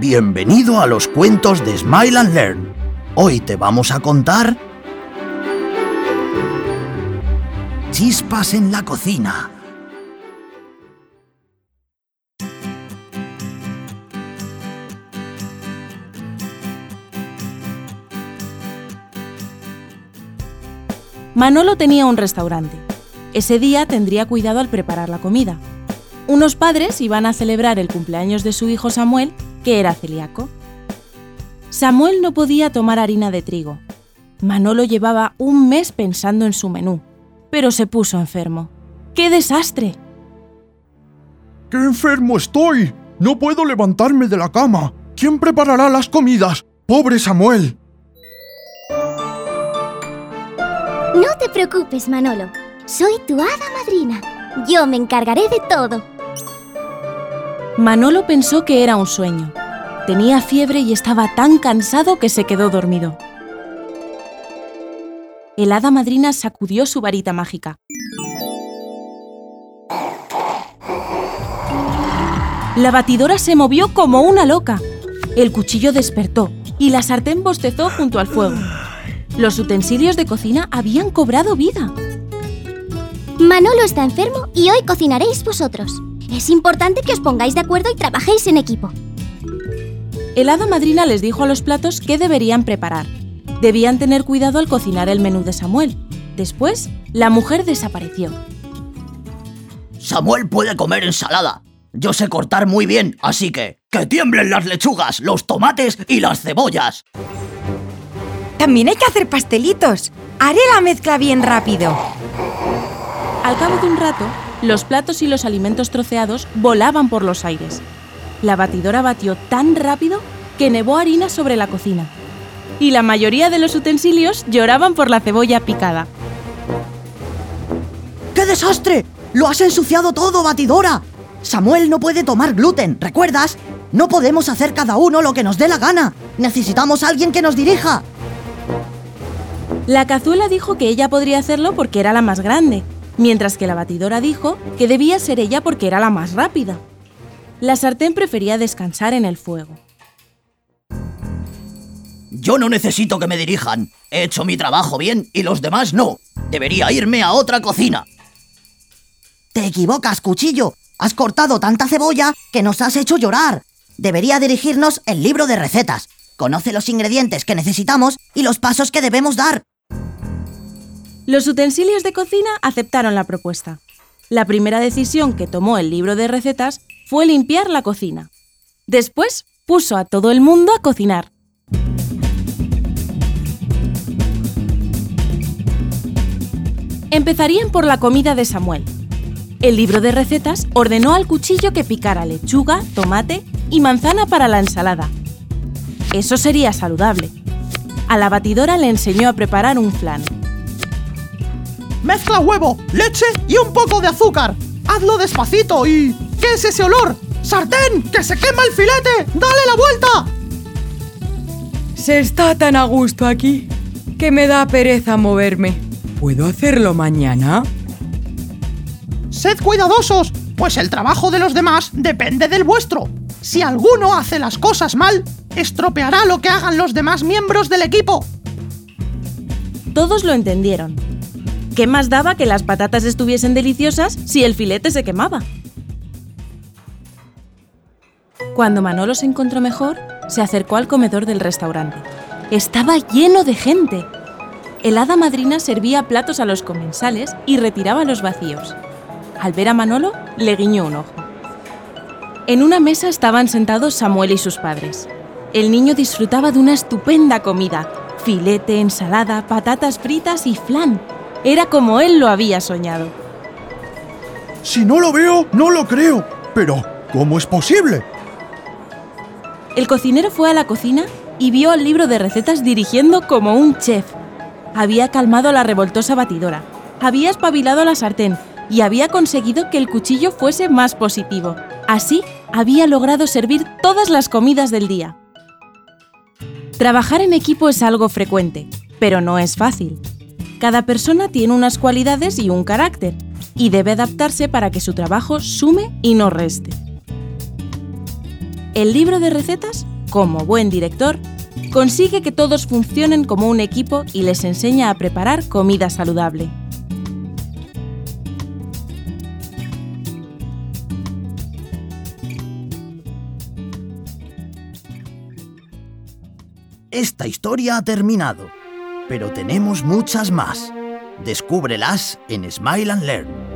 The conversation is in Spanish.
Bienvenido a los cuentos de Smile and Learn. Hoy te vamos a contar Chispas en la cocina. Manolo tenía un restaurante. Ese día tendría cuidado al preparar la comida. Unos padres iban a celebrar el cumpleaños de su hijo Samuel, que era celíaco. Samuel no podía tomar harina de trigo. Manolo llevaba un mes pensando en su menú, pero se puso enfermo. ¡Qué desastre! ¡Qué enfermo estoy! No puedo levantarme de la cama. ¿Quién preparará las comidas? ¡Pobre Samuel! No te preocupes, Manolo. Soy tu hada madrina. Yo me encargaré de todo. Manolo pensó que era un sueño. Tenía fiebre y estaba tan cansado que se quedó dormido. El hada madrina sacudió su varita mágica. La batidora se movió como una loca. El cuchillo despertó y la sartén bostezó junto al fuego. Los utensilios de cocina habían cobrado vida. Manolo está enfermo y hoy cocinaréis vosotros. Es importante que os pongáis de acuerdo y trabajéis en equipo. El hada madrina les dijo a los platos qué deberían preparar. Debían tener cuidado al cocinar el menú de Samuel. Después, la mujer desapareció. Samuel puede comer ensalada. Yo sé cortar muy bien, así que que tiemblen las lechugas, los tomates y las cebollas. También hay que hacer pastelitos. Haré la mezcla bien rápido. Al cabo de un rato, los platos y los alimentos troceados volaban por los aires. La batidora batió tan rápido que nevó harina sobre la cocina. Y la mayoría de los utensilios lloraban por la cebolla picada. ¡Qué desastre! ¡Lo has ensuciado todo, batidora! Samuel no puede tomar gluten, ¿recuerdas? No podemos hacer cada uno lo que nos dé la gana. Necesitamos a alguien que nos dirija. La cazuela dijo que ella podría hacerlo porque era la más grande, mientras que la batidora dijo que debía ser ella porque era la más rápida. La sartén prefería descansar en el fuego. Yo no necesito que me dirijan. He hecho mi trabajo bien y los demás no. Debería irme a otra cocina. Te equivocas, cuchillo. Has cortado tanta cebolla que nos has hecho llorar. Debería dirigirnos el libro de recetas. Conoce los ingredientes que necesitamos y los pasos que debemos dar. Los utensilios de cocina aceptaron la propuesta. La primera decisión que tomó el libro de recetas fue limpiar la cocina. Después puso a todo el mundo a cocinar. Empezarían por la comida de Samuel. El libro de recetas ordenó al cuchillo que picara lechuga, tomate y manzana para la ensalada. Eso sería saludable. A la batidora le enseñó a preparar un flan. Mezcla huevo, leche y un poco de azúcar. Hazlo despacito y... ¿Qué es ese olor? ¡Sartén! ¡Que se quema el filete! ¡Dale la vuelta! Se está tan a gusto aquí que me da pereza moverme. ¿Puedo hacerlo mañana? Sed cuidadosos, pues el trabajo de los demás depende del vuestro. Si alguno hace las cosas mal, estropeará lo que hagan los demás miembros del equipo. Todos lo entendieron. ¿Qué más daba que las patatas estuviesen deliciosas si el filete se quemaba? Cuando Manolo se encontró mejor, se acercó al comedor del restaurante. Estaba lleno de gente. El hada madrina servía platos a los comensales y retiraba los vacíos. Al ver a Manolo, le guiñó un ojo. En una mesa estaban sentados Samuel y sus padres. El niño disfrutaba de una estupenda comida. Filete, ensalada, patatas fritas y flan. Era como él lo había soñado. Si no lo veo, no lo creo. Pero, ¿cómo es posible? El cocinero fue a la cocina y vio el libro de recetas dirigiendo como un chef. Había calmado a la revoltosa batidora, había espabilado la sartén y había conseguido que el cuchillo fuese más positivo. Así, había logrado servir todas las comidas del día. Trabajar en equipo es algo frecuente, pero no es fácil. Cada persona tiene unas cualidades y un carácter, y debe adaptarse para que su trabajo sume y no reste. El libro de recetas, como buen director, consigue que todos funcionen como un equipo y les enseña a preparar comida saludable. Esta historia ha terminado, pero tenemos muchas más. Descúbrelas en Smile and Learn.